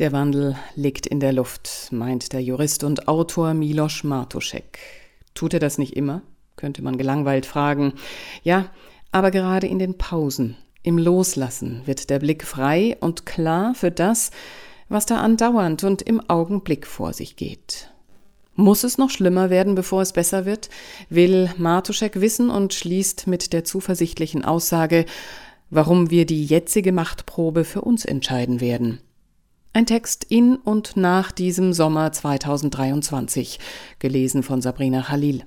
Der Wandel liegt in der Luft, meint der Jurist und Autor Miloš Martušek. Tut er das nicht immer? könnte man gelangweilt fragen. Ja, aber gerade in den Pausen, im Loslassen wird der Blick frei und klar für das, was da andauernd und im Augenblick vor sich geht. Muss es noch schlimmer werden, bevor es besser wird? Will Martuschek wissen und schließt mit der zuversichtlichen Aussage, warum wir die jetzige Machtprobe für uns entscheiden werden. Ein Text in und nach diesem Sommer 2023, gelesen von Sabrina Khalil.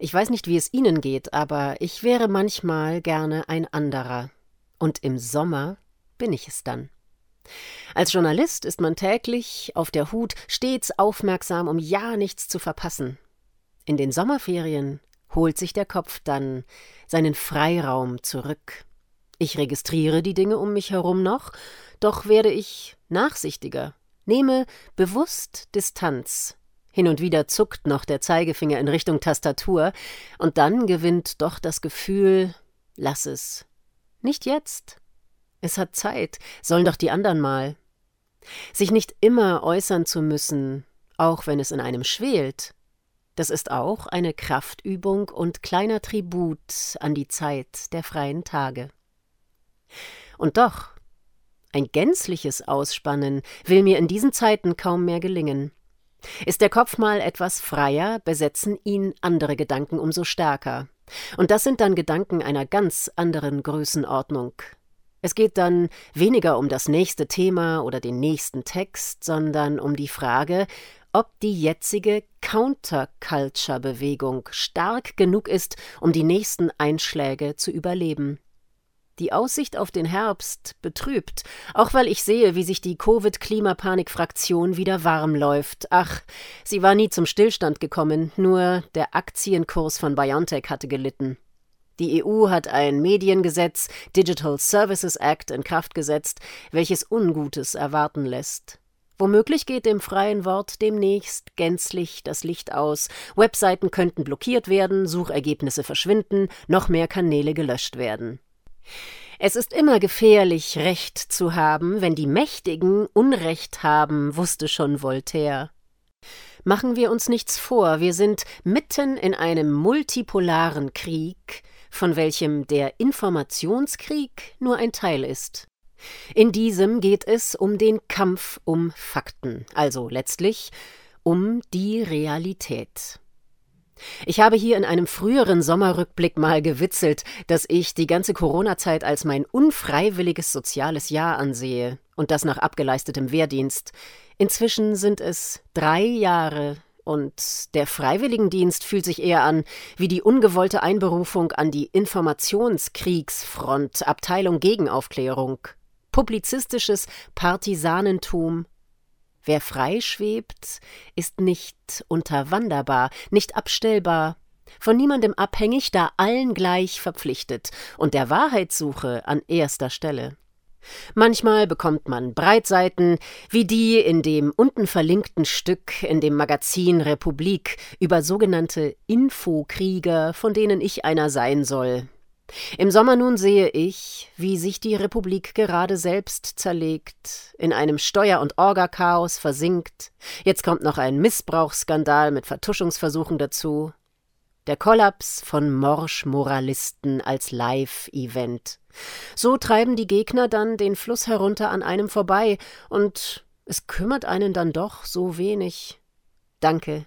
Ich weiß nicht, wie es Ihnen geht, aber ich wäre manchmal gerne ein anderer. Und im Sommer bin ich es dann. Als Journalist ist man täglich auf der Hut, stets aufmerksam, um ja nichts zu verpassen. In den Sommerferien holt sich der Kopf dann seinen Freiraum zurück. Ich registriere die Dinge um mich herum noch, doch werde ich nachsichtiger, nehme bewusst Distanz. Hin und wieder zuckt noch der Zeigefinger in Richtung Tastatur, und dann gewinnt doch das Gefühl, lass es. Nicht jetzt. Es hat Zeit, sollen doch die anderen mal. Sich nicht immer äußern zu müssen, auch wenn es in einem schwelt, das ist auch eine Kraftübung und kleiner Tribut an die Zeit der freien Tage. Und doch, ein gänzliches Ausspannen will mir in diesen Zeiten kaum mehr gelingen. Ist der Kopf mal etwas freier, besetzen ihn andere Gedanken umso stärker. Und das sind dann Gedanken einer ganz anderen Größenordnung. Es geht dann weniger um das nächste Thema oder den nächsten Text, sondern um die Frage, ob die jetzige Counterculture-Bewegung stark genug ist, um die nächsten Einschläge zu überleben. Die Aussicht auf den Herbst betrübt, auch weil ich sehe, wie sich die Covid-Klimapanik-Fraktion wieder warm läuft. Ach, sie war nie zum Stillstand gekommen, nur der Aktienkurs von BioNTech hatte gelitten. Die EU hat ein Mediengesetz, Digital Services Act, in Kraft gesetzt, welches Ungutes erwarten lässt. Womöglich geht dem freien Wort demnächst gänzlich das Licht aus, Webseiten könnten blockiert werden, Suchergebnisse verschwinden, noch mehr Kanäle gelöscht werden. Es ist immer gefährlich, Recht zu haben, wenn die Mächtigen Unrecht haben, wusste schon Voltaire. Machen wir uns nichts vor, wir sind mitten in einem multipolaren Krieg, von welchem der Informationskrieg nur ein Teil ist. In diesem geht es um den Kampf um Fakten, also letztlich um die Realität. Ich habe hier in einem früheren Sommerrückblick mal gewitzelt, dass ich die ganze Corona-Zeit als mein unfreiwilliges soziales Jahr ansehe und das nach abgeleistetem Wehrdienst. Inzwischen sind es drei Jahre und der Freiwilligendienst fühlt sich eher an wie die ungewollte Einberufung an die Informationskriegsfront Abteilung Gegenaufklärung. Publizistisches Partisanentum Wer frei schwebt, ist nicht unterwanderbar, nicht abstellbar, von niemandem abhängig, da allen gleich verpflichtet und der Wahrheitssuche an erster Stelle. Manchmal bekommt man Breitseiten, wie die in dem unten verlinkten Stück in dem Magazin Republik über sogenannte Infokrieger, von denen ich einer sein soll, im Sommer nun sehe ich, wie sich die Republik gerade selbst zerlegt, in einem Steuer- und Orgachaos versinkt. Jetzt kommt noch ein Missbrauchsskandal mit Vertuschungsversuchen dazu. Der Kollaps von Morsch-Moralisten als Live-Event. So treiben die Gegner dann den Fluss herunter an einem vorbei, und es kümmert einen dann doch so wenig. Danke,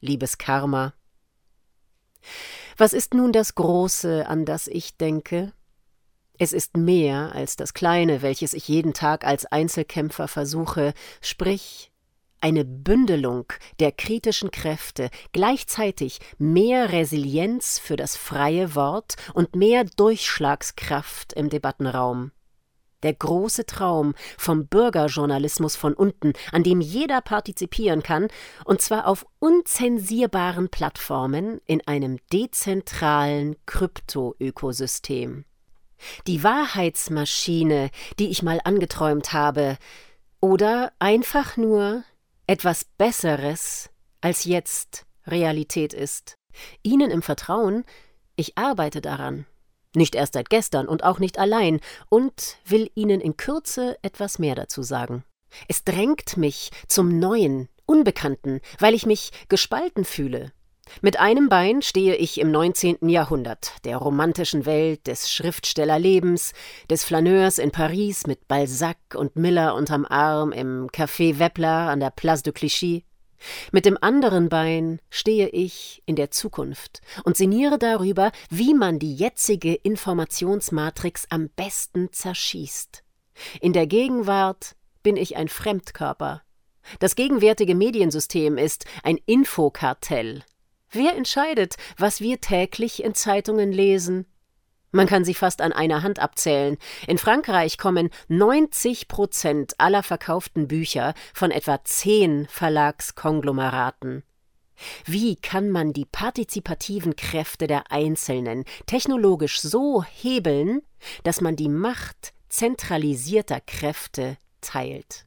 liebes Karma. Was ist nun das Große, an das ich denke? Es ist mehr als das Kleine, welches ich jeden Tag als Einzelkämpfer versuche, sprich eine Bündelung der kritischen Kräfte, gleichzeitig mehr Resilienz für das freie Wort und mehr Durchschlagskraft im Debattenraum der große Traum vom Bürgerjournalismus von unten, an dem jeder partizipieren kann, und zwar auf unzensierbaren Plattformen in einem dezentralen Krypto-Ökosystem. Die Wahrheitsmaschine, die ich mal angeträumt habe, oder einfach nur etwas Besseres, als jetzt Realität ist. Ihnen im Vertrauen, ich arbeite daran. Nicht erst seit gestern und auch nicht allein, und will Ihnen in Kürze etwas mehr dazu sagen. Es drängt mich zum Neuen, Unbekannten, weil ich mich gespalten fühle. Mit einem Bein stehe ich im 19. Jahrhundert, der romantischen Welt des Schriftstellerlebens, des Flaneurs in Paris mit Balzac und Miller unterm Arm im Café Weppler an der Place de Clichy. Mit dem anderen Bein stehe ich in der Zukunft und sinniere darüber, wie man die jetzige Informationsmatrix am besten zerschießt. In der Gegenwart bin ich ein Fremdkörper. Das gegenwärtige Mediensystem ist ein Infokartell. Wer entscheidet, was wir täglich in Zeitungen lesen? Man kann sie fast an einer Hand abzählen. In Frankreich kommen 90 Prozent aller verkauften Bücher von etwa zehn Verlagskonglomeraten. Wie kann man die partizipativen Kräfte der Einzelnen technologisch so hebeln, dass man die Macht zentralisierter Kräfte teilt?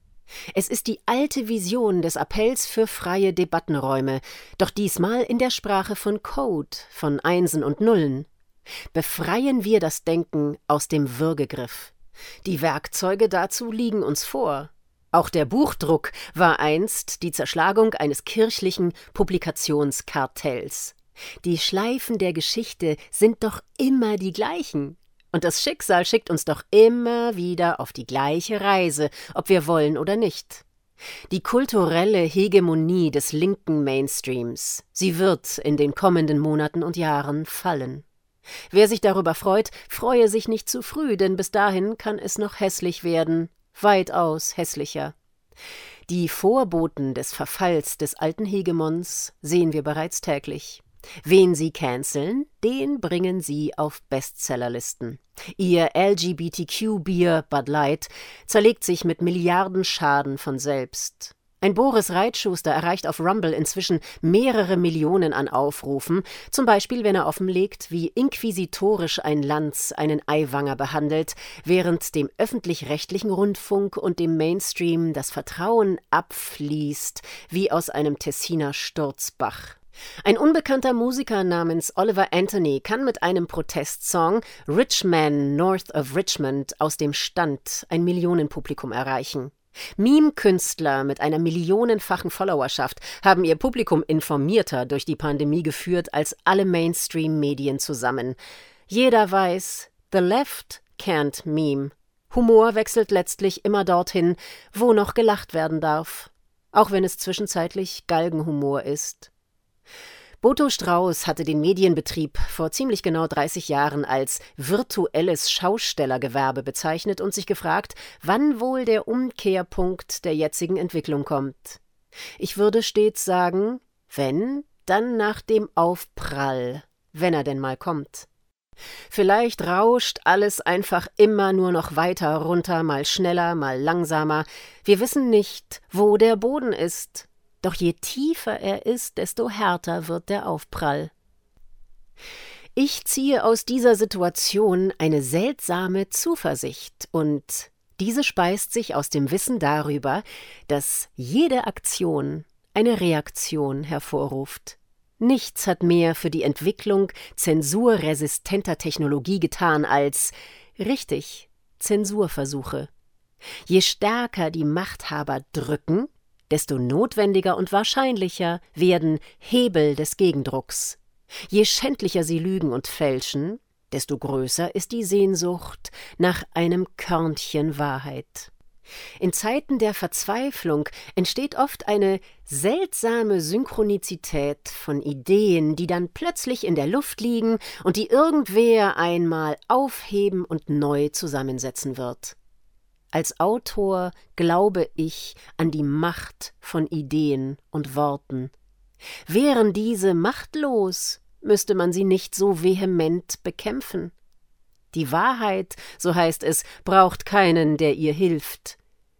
Es ist die alte Vision des Appells für freie Debattenräume, doch diesmal in der Sprache von Code, von Einsen und Nullen. Befreien wir das Denken aus dem Würgegriff. Die Werkzeuge dazu liegen uns vor. Auch der Buchdruck war einst die Zerschlagung eines kirchlichen Publikationskartells. Die Schleifen der Geschichte sind doch immer die gleichen. Und das Schicksal schickt uns doch immer wieder auf die gleiche Reise, ob wir wollen oder nicht. Die kulturelle Hegemonie des linken Mainstreams, sie wird in den kommenden Monaten und Jahren fallen. Wer sich darüber freut, freue sich nicht zu früh, denn bis dahin kann es noch hässlich werden, weitaus hässlicher. Die Vorboten des Verfalls des alten Hegemons sehen wir bereits täglich. Wen sie canceln, den bringen sie auf Bestsellerlisten. Ihr LGBTQ-Bier Bud Light zerlegt sich mit Milliarden Schaden von selbst. Ein Boris Reitschuster erreicht auf Rumble inzwischen mehrere Millionen an Aufrufen, zum Beispiel wenn er offenlegt, wie inquisitorisch ein Lanz einen Eiwanger behandelt, während dem öffentlich-rechtlichen Rundfunk und dem Mainstream das Vertrauen abfließt, wie aus einem Tessiner Sturzbach. Ein unbekannter Musiker namens Oliver Anthony kann mit einem Protestsong Rich Man North of Richmond aus dem Stand ein Millionenpublikum erreichen. Meme-Künstler mit einer millionenfachen Followerschaft haben ihr Publikum informierter durch die Pandemie geführt als alle Mainstream-Medien zusammen. Jeder weiß, the left can't meme. Humor wechselt letztlich immer dorthin, wo noch gelacht werden darf, auch wenn es zwischenzeitlich Galgenhumor ist. Boto Strauß hatte den Medienbetrieb vor ziemlich genau 30 Jahren als virtuelles Schaustellergewerbe bezeichnet und sich gefragt, wann wohl der Umkehrpunkt der jetzigen Entwicklung kommt. Ich würde stets sagen, wenn, dann nach dem Aufprall, wenn er denn mal kommt. Vielleicht rauscht alles einfach immer nur noch weiter runter, mal schneller, mal langsamer. Wir wissen nicht, wo der Boden ist. Doch je tiefer er ist, desto härter wird der Aufprall. Ich ziehe aus dieser Situation eine seltsame Zuversicht und diese speist sich aus dem Wissen darüber, dass jede Aktion eine Reaktion hervorruft. Nichts hat mehr für die Entwicklung zensurresistenter Technologie getan als richtig Zensurversuche. Je stärker die Machthaber drücken, desto notwendiger und wahrscheinlicher werden Hebel des Gegendrucks. Je schändlicher sie lügen und fälschen, desto größer ist die Sehnsucht nach einem Körnchen Wahrheit. In Zeiten der Verzweiflung entsteht oft eine seltsame Synchronizität von Ideen, die dann plötzlich in der Luft liegen und die irgendwer einmal aufheben und neu zusammensetzen wird. Als Autor glaube ich an die Macht von Ideen und Worten. Wären diese machtlos, müsste man sie nicht so vehement bekämpfen. Die Wahrheit, so heißt es, braucht keinen, der ihr hilft.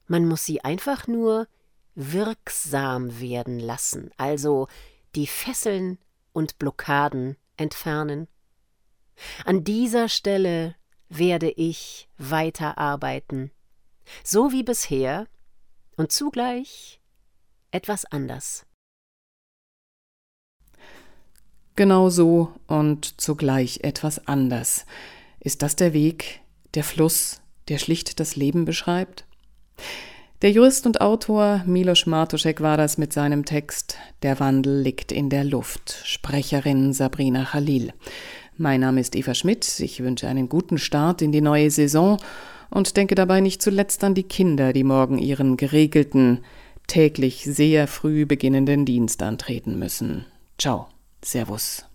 Man muss sie einfach nur wirksam werden lassen, also die Fesseln und Blockaden entfernen. An dieser Stelle werde ich weiterarbeiten so wie bisher und zugleich etwas anders. Genau so und zugleich etwas anders. Ist das der Weg, der Fluss, der schlicht das Leben beschreibt? Der Jurist und Autor Milos Martuszek war das mit seinem Text Der Wandel liegt in der Luft. Sprecherin Sabrina Khalil. Mein Name ist Eva Schmidt. Ich wünsche einen guten Start in die neue Saison und denke dabei nicht zuletzt an die Kinder, die morgen ihren geregelten, täglich sehr früh beginnenden Dienst antreten müssen. Ciao. Servus.